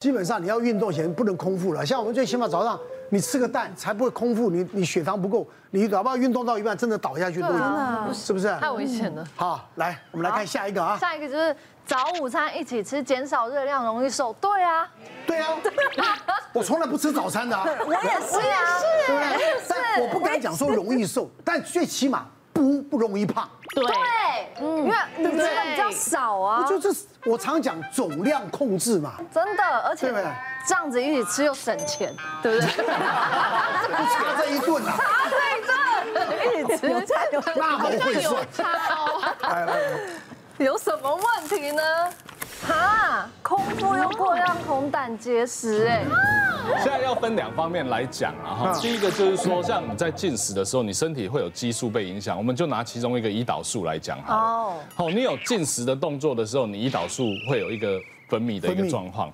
基本上你要运动前不能空腹了，像我们最起码早上你吃个蛋才不会空腹，你你血糖不够，你哪怕运动到一半真的倒下去都有，是不是？太危险了。好，来我们来看下一个啊。下一个就是早午餐一起吃，减少热量，容易瘦。对啊，对啊，我从来不吃早餐的啊。我也是啊，对不对？但我不敢讲说容易瘦，但最起码不不容易胖。对，嗯，因为你吃的比较少啊。就是我常讲总量控制嘛。真的，而且这样子一起吃又省钱，对不对？差这一顿啊！差这一顿，一起吃有差有那么会算。来来来，有什么问题呢？哈，空腹又过量，红胆结石，哎。现在要分两方面来讲啊哈，第一个就是说，像你在进食的时候，你身体会有激素被影响，我们就拿其中一个胰岛素来讲哈。哦。好，你有进食的动作的时候，你胰岛素会有一个分泌的一个状况。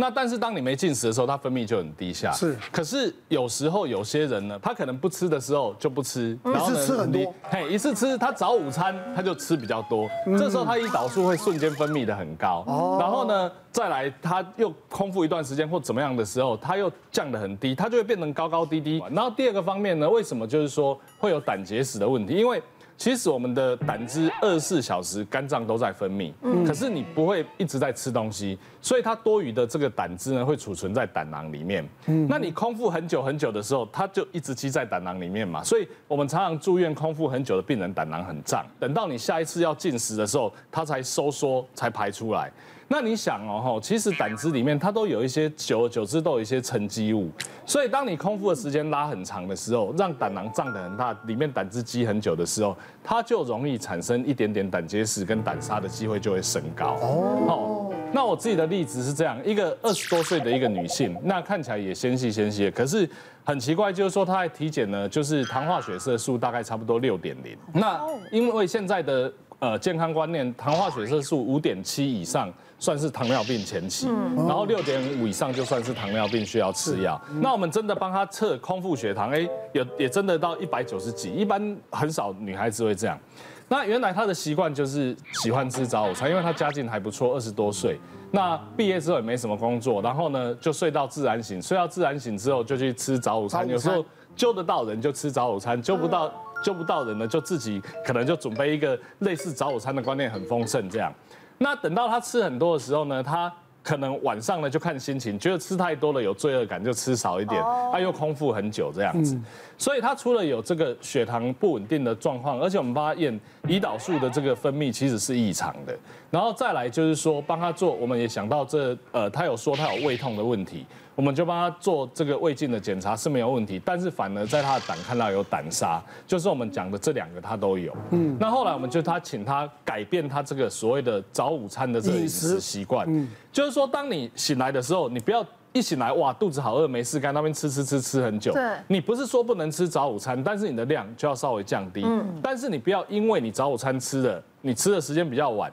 那但是当你没进食的时候，它分泌就很低下。是。可是有时候有些人呢，他可能不吃的时候就不吃，然后呢，吃很多。嘿，一次吃他早午餐他就吃比较多，这时候他胰岛素会瞬间分泌的很高。哦。然后呢，再来他又空腹一段时间或怎么样的时候，他又降得很低，他就会变成高高低低。然后第二个方面呢，为什么就是说会有胆结石的问题？因为其实我们的胆汁二十四小时肝脏都在分泌，可是你不会一直在吃东西，所以它多余的这个胆汁呢会储存在胆囊里面。那你空腹很久很久的时候，它就一直积在胆囊里面嘛。所以我们常常住院空腹很久的病人胆囊很胀，等到你下一次要进食的时候，它才收缩才排出来。那你想哦，其实胆汁里面它都有一些，久而久之都有一些沉积物，所以当你空腹的时间拉很长的时候，让胆囊胀得很大，里面胆汁积很久的时候，它就容易产生一点点胆结石跟胆沙的机会就会升高。哦，那我自己的例子是这样，一个二十多岁的一个女性，那看起来也纤细纤细，可是很奇怪，就是说她在体检呢，就是糖化血色素大概差不多六点零。那因为现在的呃健康观念，糖化血色素五点七以上。算是糖尿病前期，然后六点五以上就算是糖尿病需要吃药。那我们真的帮他测空腹血糖，哎，也也真的到一百九十几，一般很少女孩子会这样。那原来他的习惯就是喜欢吃早午餐，因为他家境还不错，二十多岁。那毕业之后也没什么工作，然后呢就睡到自然醒，睡到自然醒之后就去吃早午餐。有时候揪得到人就吃早午餐，揪不到揪不到人呢就自己可能就准备一个类似早午餐的观念很丰盛这样。那等到他吃很多的时候呢，他可能晚上呢就看心情，觉得吃太多了有罪恶感，就吃少一点。他又空腹很久这样子，所以他除了有这个血糖不稳定的状况，而且我们帮他验胰岛素的这个分泌其实是异常的。然后再来就是说帮他做，我们也想到这呃，他有说他有胃痛的问题。我们就帮他做这个胃镜的检查是没有问题，但是反而在他的胆看到有胆沙，就是我们讲的这两个他都有。嗯，那后来我们就他请他改变他这个所谓的早午餐的这个饮食习惯，嗯，就是说当你醒来的时候，你不要一醒来哇肚子好饿没事干那边吃吃吃吃很久。对，你不是说不能吃早午餐，但是你的量就要稍微降低。嗯，但是你不要因为你早午餐吃的，你吃的时间比较晚，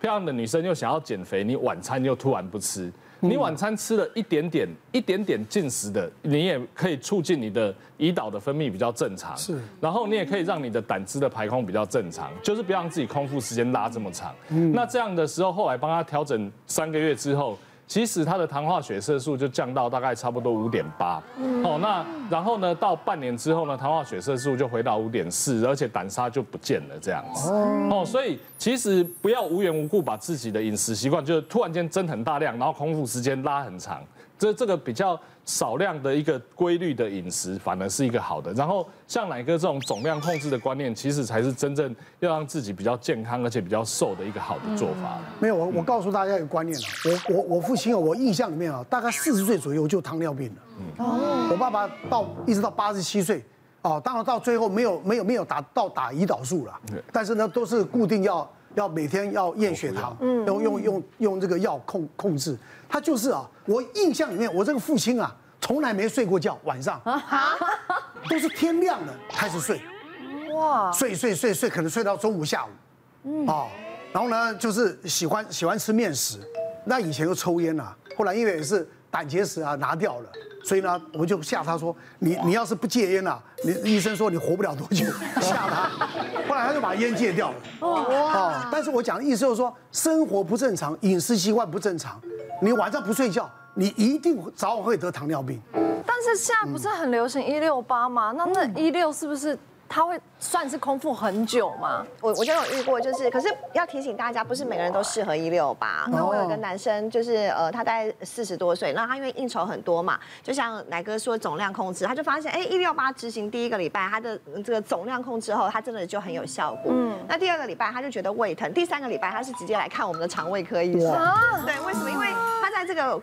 漂亮的女生又想要减肥，你晚餐又突然不吃。你晚餐吃了一点点、一点点进食的，你也可以促进你的胰岛的分泌比较正常，是，然后你也可以让你的胆汁的排空比较正常，就是不要让自己空腹时间拉这么长。嗯，那这样的时候，后来帮他调整三个月之后。其实它的糖化血色素就降到大概差不多五点八，哦，那然后呢，到半年之后呢，糖化血色素就回到五点四，而且胆砂就不见了这样子，哦，所以其实不要无缘无故把自己的饮食习惯就是突然间增很大量，然后空腹时间拉很长。这这个比较少量的一个规律的饮食，反而是一个好的。然后像奶哥这种总量控制的观念，其实才是真正要让自己比较健康而且比较瘦的一个好的做法。没有，我我告诉大家一个观念啊，我我我父亲啊，我印象里面啊，大概四十岁左右就糖尿病了。哦。我爸爸到一直到八十七岁，哦，当然到最后没有没有没有达到打胰岛素了，但是呢都是固定要要每天要验血糖，嗯，用用用用这个药控控制。他就是啊，我印象里面，我这个父亲啊，从来没睡过觉，晚上。都是天亮了开始睡，哇，睡睡睡睡，可能睡到中午下午，嗯，哦，然后呢，就是喜欢喜欢吃面食，那以前又抽烟啊，后来因为也是胆结石啊拿掉了，所以呢，我就吓他说，你你要是不戒烟啊，你医生说你活不了多久，吓他就把烟戒掉了，哦，但是我讲的意思就是说，生活不正常，饮食习惯不正常。你晚上不睡觉，你一定早晚会得糖尿病。但是现在不是很流行一六八吗？那那一六是不是？他会算是空腹很久吗？我我就有遇过，就是可是要提醒大家，不是每个人都适合一六八。那我有一个男生，就是呃，他大概四十多岁，那他因为应酬很多嘛，就像奶哥说总量控制，他就发现哎，一六八执行第一个礼拜，他的这个总量控制后，他真的就很有效果。嗯。那第二个礼拜他就觉得胃疼，第三个礼拜他是直接来看我们的肠胃科医生。对，为什么？因为他在这个。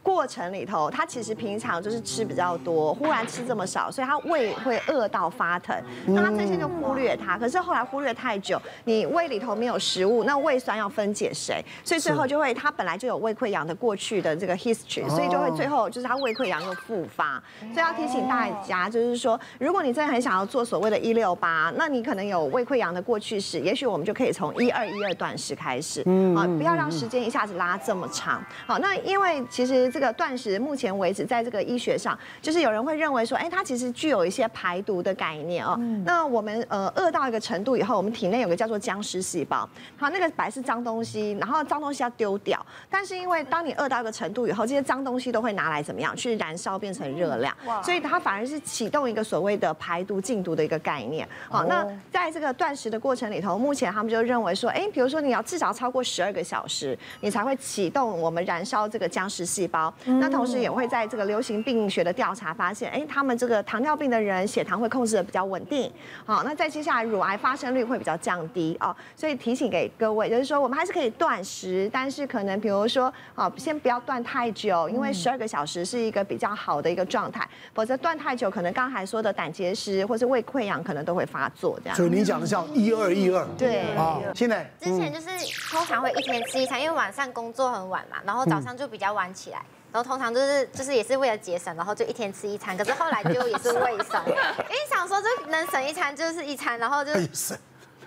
过程里头，他其实平常就是吃比较多，忽然吃这么少，所以他胃会饿到发疼。那他这些就忽略他，可是后来忽略太久，你胃里头没有食物，那胃酸要分解谁？所以最后就会他本来就有胃溃疡的过去的这个 history，所以就会最后就是他胃溃疡又复发。所以要提醒大家，就是说，如果你真的很想要做所谓的一六八，那你可能有胃溃疡的过去史，也许我们就可以从一二一二断食开始，啊，不要让时间一下子拉这么长。好，那因为其实。这个断食目前为止，在这个医学上，就是有人会认为说，哎，它其实具有一些排毒的概念哦。那我们呃饿到一个程度以后，我们体内有个叫做僵尸细胞，好，那个本来是脏东西，然后脏东西要丢掉，但是因为当你饿到一个程度以后，这些脏东西都会拿来怎么样去燃烧变成热量，所以它反而是启动一个所谓的排毒净毒的一个概念。好，那在这个断食的过程里头，目前他们就认为说，哎，比如说你要至少超过十二个小时，你才会启动我们燃烧这个僵尸细胞。那同时也会在这个流行病学的调查发现，哎，他们这个糖尿病的人血糖会控制的比较稳定，好，那在接下来乳癌发生率会比较降低哦，所以提醒给各位，就是说我们还是可以断食，但是可能比如说，啊，先不要断太久，因为十二个小时是一个比较好的一个状态，否则断太久，可能刚才说的胆结石或是胃溃疡可能都会发作这样。所以你讲的叫一二一二，对啊，现在之前就是通常会一天吃一餐，因为晚上工作很晚嘛，然后早上就比较晚起来。然后通常就是就是也是为了节省，然后就一天吃一餐。可是后来就也是胃酸，因为想说就能省一餐就是一餐，然后就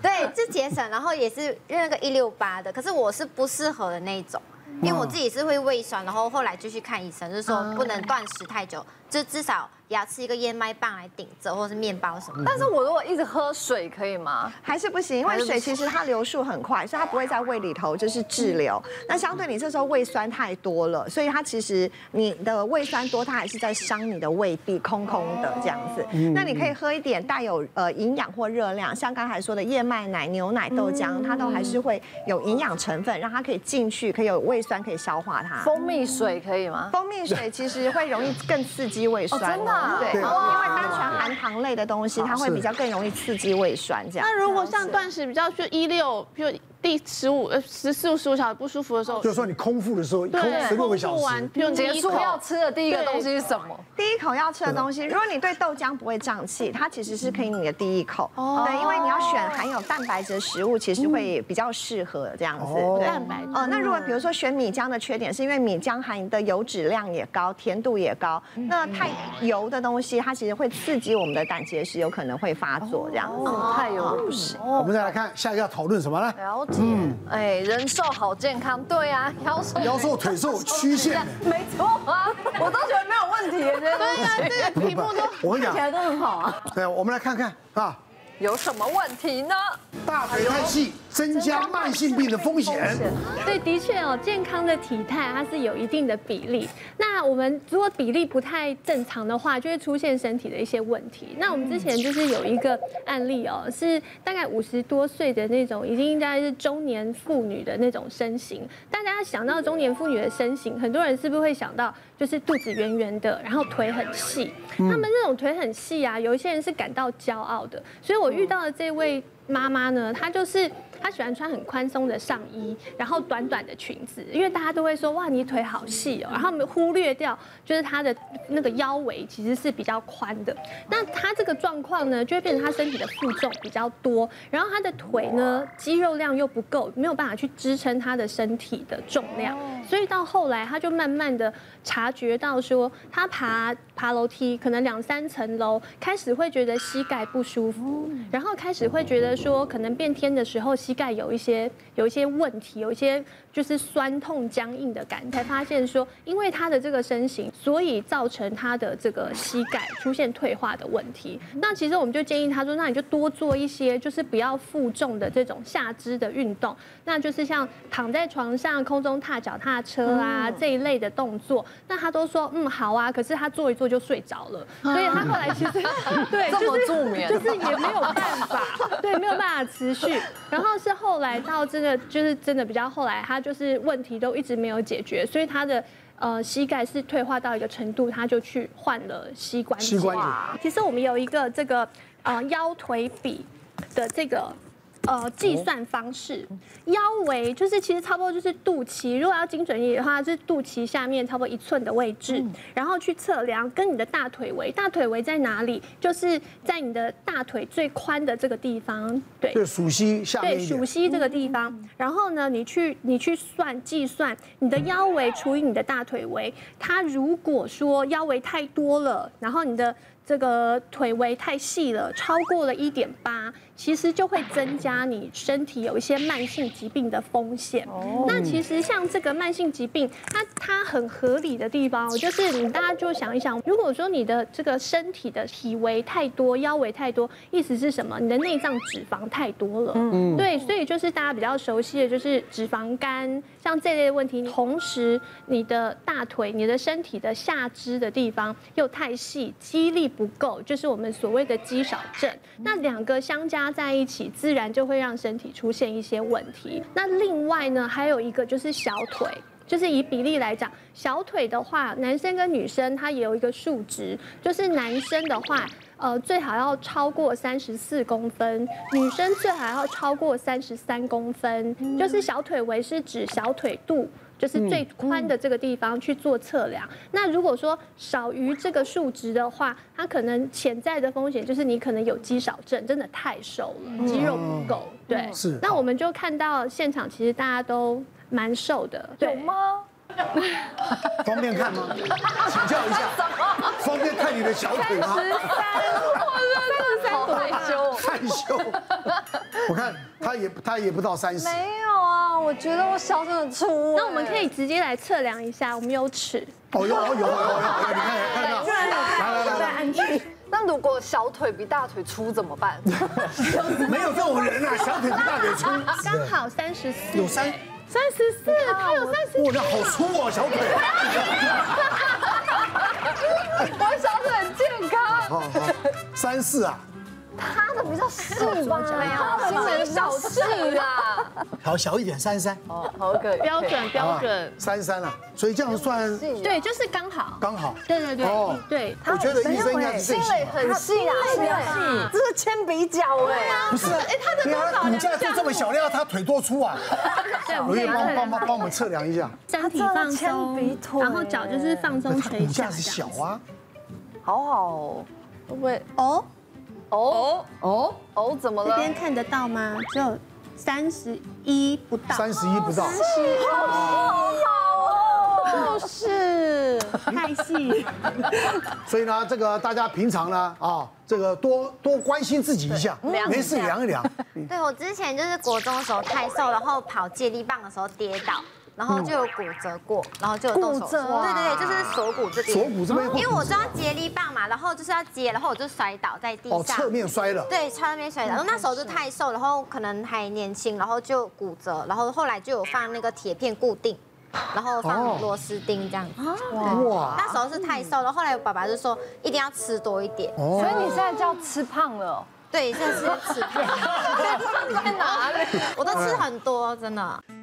对，就节省，然后也是用那个一六八的。可是我是不适合的那一种，因为我自己是会胃酸，然后后来就去看医生，就是说不能断食太久，就至少。也要吃一个燕麦棒来顶着，或者是面包什么。但是我如果一直喝水可以吗？还是不行？因为水其实它流速很快，所以它不会在胃里头就是滞留。那相对你这时候胃酸太多了，所以它其实你的胃酸多，它还是在伤你的胃壁，空空的这样子。那你可以喝一点带有呃营养或热量，像刚才说的燕麦奶、牛奶、豆浆，它都还是会有营养成分，让它可以进去，可以有胃酸可以消化它。蜂蜜水可以吗？蜂蜜水其实会容易更刺激胃酸。真的。对，因为单纯含糖类的东西，它会比较更容易刺激胃酸这样。那如果像断食比较就一六就。第十五呃十四十五小时不舒服的时候，就是说你空腹的时候，空十六个小时，结束要吃的第一个东西是什么？第一口要吃的东西，如果你对豆浆不会胀气，它其实是可以你的第一口。哦。对，因为你要选含有蛋白质的食物，其实会比较适合这样子。蛋白。哦，那如果比如说选米浆的缺点，是因为米浆含的油脂量也高，甜度也高。那太油的东西，它其实会刺激我们的胆结石，有可能会发作这样子。太油不行。我们再来看下一个要讨论什么呢？嗯，哎，人瘦好健康，对啊，腰瘦腰瘦腿瘦曲线，没错啊，我都觉得没有问题，对啊，这个题目都我跟你讲，起来都很好啊。对，我们来看看啊。有什么问题呢？大腿太细，增加慢性病的风险。对，的确哦，健康的体态它是有一定的比例。那我们如果比例不太正常的话，就会出现身体的一些问题。那我们之前就是有一个案例哦，是大概五十多岁的那种，已经应该是中年妇女的那种身形。大家想到中年妇女的身形，很多人是不是会想到就是肚子圆圆的，然后腿很细？他们那种腿很细啊，有一些人是感到骄傲的。所以我。遇到的这位妈妈呢，她就是。她喜欢穿很宽松的上衣，然后短短的裙子，因为大家都会说哇，你腿好细哦，然后我们忽略掉就是她的那个腰围其实是比较宽的。那她这个状况呢，就会变成她身体的负重比较多，然后她的腿呢肌肉量又不够，没有办法去支撑她的身体的重量，所以到后来她就慢慢的察觉到说，她爬爬楼梯可能两三层楼，开始会觉得膝盖不舒服，然后开始会觉得说可能变天的时候膝膝盖有一些有一些问题，有一些就是酸痛僵硬的感，才发现说，因为他的这个身形，所以造成他的这个膝盖出现退化的问题。那其实我们就建议他说，那你就多做一些，就是不要负重的这种下肢的运动，那就是像躺在床上空中踏脚踏车啊这一类的动作，那他都说嗯好啊，可是他做一做就睡着了，所以他后来其实 对就是就是也没有办法，对，没有办法持续。然后是后来到真的就是真的比较后来，他就是问题都一直没有解决，所以他的。呃，膝盖是退化到一个程度，他就去换了膝关节。膝关节。其实我们有一个这个呃腰腿比的这个。呃，计算方式，腰围就是其实差不多就是肚脐，如果要精准一点的话，是肚脐下面差不多一寸的位置，然后去测量跟你的大腿围，大腿围在哪里？就是在你的大腿最宽的这个地方，对，对，属膝下面，对，属膝这个地方，然后呢，你去你去算计算你的腰围除以你的大腿围，它如果说腰围太多了，然后你的。这个腿围太细了，超过了一点八，其实就会增加你身体有一些慢性疾病的风险。哦，那其实像这个慢性疾病，它它很合理的地方，就是你大家就想一想，如果说你的这个身体的体围太多，腰围太多，意思是什么？你的内脏脂肪太多了。嗯，对，所以就是大家比较熟悉的就是脂肪肝，像这类的问题。同时，你的大腿、你的身体的下肢的地方又太细，肌力。不够，就是我们所谓的肌少症。那两个相加在一起，自然就会让身体出现一些问题。那另外呢，还有一个就是小腿，就是以比例来讲，小腿的话，男生跟女生他也有一个数值，就是男生的话，呃，最好要超过三十四公分，女生最好要超过三十三公分。就是小腿围是指小腿肚。就是最宽的这个地方去做测量。那如果说少于这个数值的话，它可能潜在的风险就是你可能有肌少症，真的太瘦了，肌肉不够。对，是。那我们就看到现场，其实大家都蛮瘦的。有吗？方便看吗？请教一下，方便看你的小腿吗？三十三，我真的是害羞，害羞。我看他也他也不到三十。没有啊，我觉得我小腿很粗。那我们可以直接来测量一下，我们有尺。哦，有有有有有，你看看到。来来来来，安全。那如果小腿比大腿粗怎么办？没有这种人啊，小腿比大腿粗。刚好三十四。有三。三十四，他有三十四。哇，那好粗啊，小腿。我小腿很健康。好好，三四啊。他的比较细吧？他的比较细啦。好，小一点，三十三。哦，好，可以。标准标准。三十三了，所以这样算。对，就是刚好。刚好。对对对。哦，对。我觉得医生应该是最细。很细啊，细。这是铅笔脚哎。不是，哎，他的多少？骨架就这么小，料他腿多粗啊？对，我可以帮帮帮帮我们测量一下。身体放松，然后脚就是放松垂下。骨架是小啊。好好。会不会？哦。哦哦哦，怎么了？这边看得到吗？只有三十一不到，三十一不到，三十好好哦，就是太细。所以呢，这个大家平常呢，啊，这个多多关心自己一下，没事量一量。对，我之前就是国中的时候太瘦，然后跑接力棒的时候跌倒。然后就有骨折过，然后就有动手术。对对对，就是锁骨这边。锁骨这边。因为我知道接力棒嘛，然后就是要接，然后我就摔倒在地上。哦，侧面摔了。对，侧面摔倒。然后那时候就太瘦，然后可能还年轻，然后就骨折，然后后来就有放那个铁片固定，然后放螺丝钉这样。哇。那时候是太瘦，了后后来我爸爸就说一定要吃多一点。哦。所以你现在就要吃胖了。对，现在是吃胖。在哪里？我都吃很多，真的。